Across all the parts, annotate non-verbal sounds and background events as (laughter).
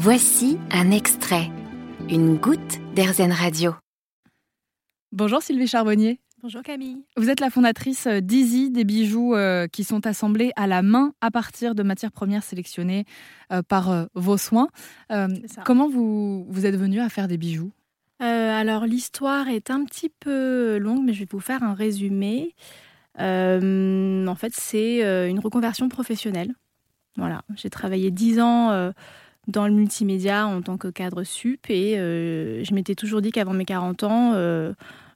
Voici un extrait, une goutte d'Airzen Radio. Bonjour Sylvie Charbonnier. Bonjour Camille. Vous êtes la fondatrice d'Easy, des bijoux euh, qui sont assemblés à la main à partir de matières premières sélectionnées euh, par euh, vos soins. comment vous, vous êtes venue à faire des bijoux? Alors l'histoire est un petit peu longue, mais je vais vous faire un résumé. en fait, c'est une reconversion professionnelle. Voilà, j'ai travaillé dix ans dans le multimédia en tant que cadre sup et je m'étais toujours dit qu'avant mes 40 ans,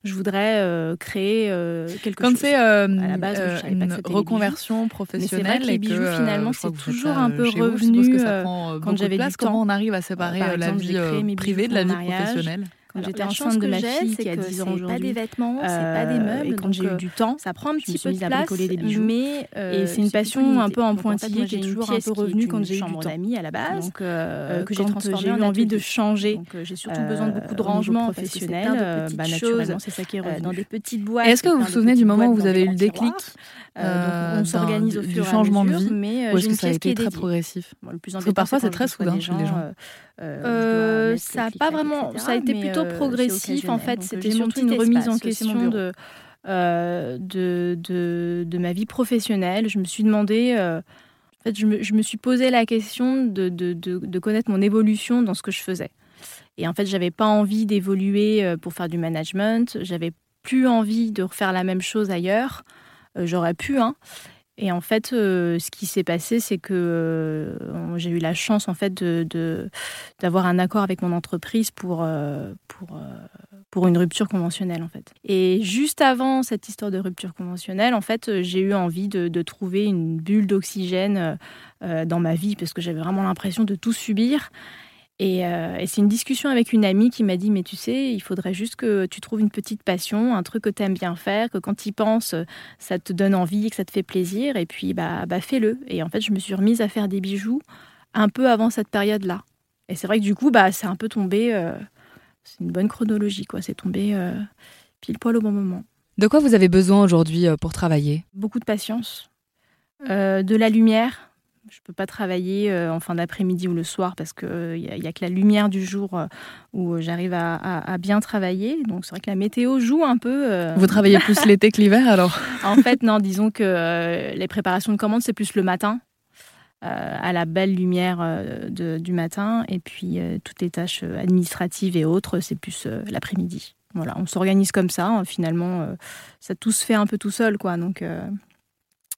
je voudrais euh, créer euh, quelque Quand chose. c'est euh, une reconversion professionnelle, les bijoux, finalement, c'est toujours un peu revenu quand j'avais du temps. Comment on arrive à séparer la vie privée de la vie professionnelle? Quand j'étais enceinte de ma fille qui a 10 ans aujourd'hui. pas des vêtements, c'est pas des meubles. Et quand j'ai eu du temps, ça prend un petit peu de place, des bijoux. mais et c'est une passion un peu en pointillé qui est toujours un peu revenue quand j'ai eu du temps. d'amis à la base, donc que j'ai transformé eu envie de changer. j'ai surtout besoin de beaucoup de rangement professionnel. Bah, naturellement, c'est ça qui est revenu. Dans des petites boîtes. Est-ce que vous vous souvenez du moment où vous avez eu le décip on s'organise au fur et à mesure, de vie, mais est-ce que ça a été très progressif Parce que parfois c'est très soudain chez les gens. Ça a pas vraiment, ça a été plutôt progressif. En fait, c'était surtout une remise en question de, euh, de, de, de, ma vie professionnelle. Je me suis demandé, euh, en fait, je me, je me, suis posé la question de, de, de, connaître mon évolution dans ce que je faisais. Et en fait, j'avais pas envie d'évoluer euh, pour faire du management. J'avais plus envie de refaire la même chose ailleurs. J'aurais pu, hein. Et en fait, euh, ce qui s'est passé, c'est que euh, j'ai eu la chance en fait d'avoir un accord avec mon entreprise pour, euh, pour, une rupture conventionnelle en fait. Et juste avant cette histoire de rupture conventionnelle, en fait, j'ai eu envie de trouver une bulle d'oxygène dans ma vie parce que j'avais vraiment l'impression de tout subir. Euh, et, c'est une discussion avec une amie qui m'a dit, mais tu sais, il faudrait juste que tu trouves une petite passion, un truc que tu aimes bien faire, que quand tu y penses, ça te donne envie, que ça te fait plaisir, et puis bah, bah fais-le. Et en fait, je me suis remise à faire des bijoux un peu avant cette période-là. Et c'est vrai que du coup, bah, c'est un peu tombé, euh, c'est une bonne chronologie, quoi. C'est tombé euh, pile poil au bon moment. De quoi vous avez besoin aujourd'hui pour travailler? Beaucoup de patience, de la lumière, je ne peux pas travailler euh, en fin d'après-midi ou le soir parce qu'il n'y euh, a, que la lumière du jour euh, où j'arrive à, bien travailler. Donc c'est vrai que la météo joue un peu. Vous travaillez (laughs) plus l'été que l'hiver alors? En fait, non, disons que les préparations de commandes, c'est plus le matin. à la belle lumière du matin et puis toutes les tâches administratives et autres c'est plus l'après-midi voilà on s'organise comme ça hein. finalement ça tout se fait un peu tout seul quoi donc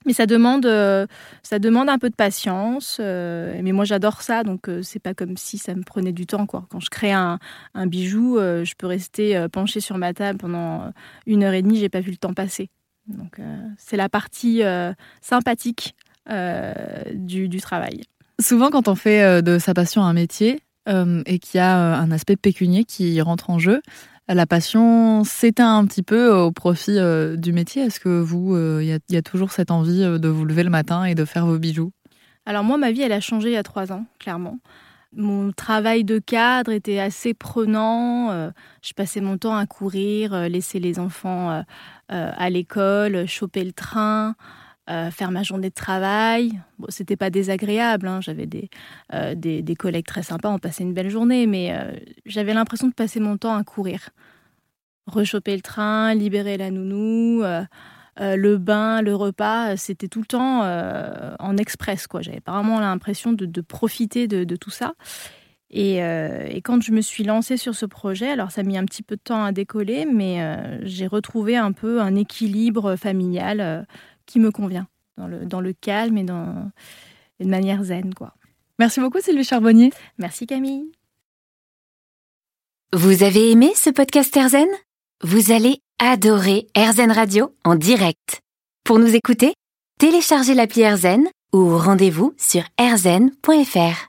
mais ça demande, euh, ça demande un peu de patience. Euh, mais moi, j'adore ça, donc euh, c'est pas comme si ça me prenait du temps. Quoi. Quand je crée un, bijou, je peux rester penché sur ma table pendant une heure et demie. J'ai pas vu le temps passer. Donc c'est la partie sympathique du, du, travail. Souvent, quand on fait de sa passion un métier et qu'il y a un aspect pécunier qui rentre en jeu, la passion s'éteint un petit peu au profit euh, du métier. Est-ce que vous, il euh, y, a toujours cette envie euh, de vous lever le matin et de faire vos bijoux? Alors moi, ma vie, elle a changé il y a trois ans, clairement. Mon travail de cadre était assez prenant. je passais mon temps à courir, laisser les enfants à l'école, choper le train. Euh, faire ma journée de travail. C'était pas désagréable, hein. j'avais euh, des, des, collègues très sympas, on passait une belle journée, mais euh, j'avais l'impression de passer mon temps à courir. Rechoper le train, libérer la nounou, le bain, le repas, c'était tout le temps en express. quoi. J'avais vraiment l'impression de, profiter de, tout ça. Et, et, quand je me suis lancée sur ce projet, alors ça a mis un petit peu de temps à décoller, mais j'ai retrouvé un peu un équilibre familial qui me convient, dans le, dans le calme et dans, de manière zen. quoi. Merci beaucoup Sylvie Charbonnier. Merci Camille. Vous avez aimé ce podcast Erzen Vous allez adorer Erzen Radio en direct. Pour nous écouter, téléchargez l'appli Erzen ou rendez-vous sur erzen.fr.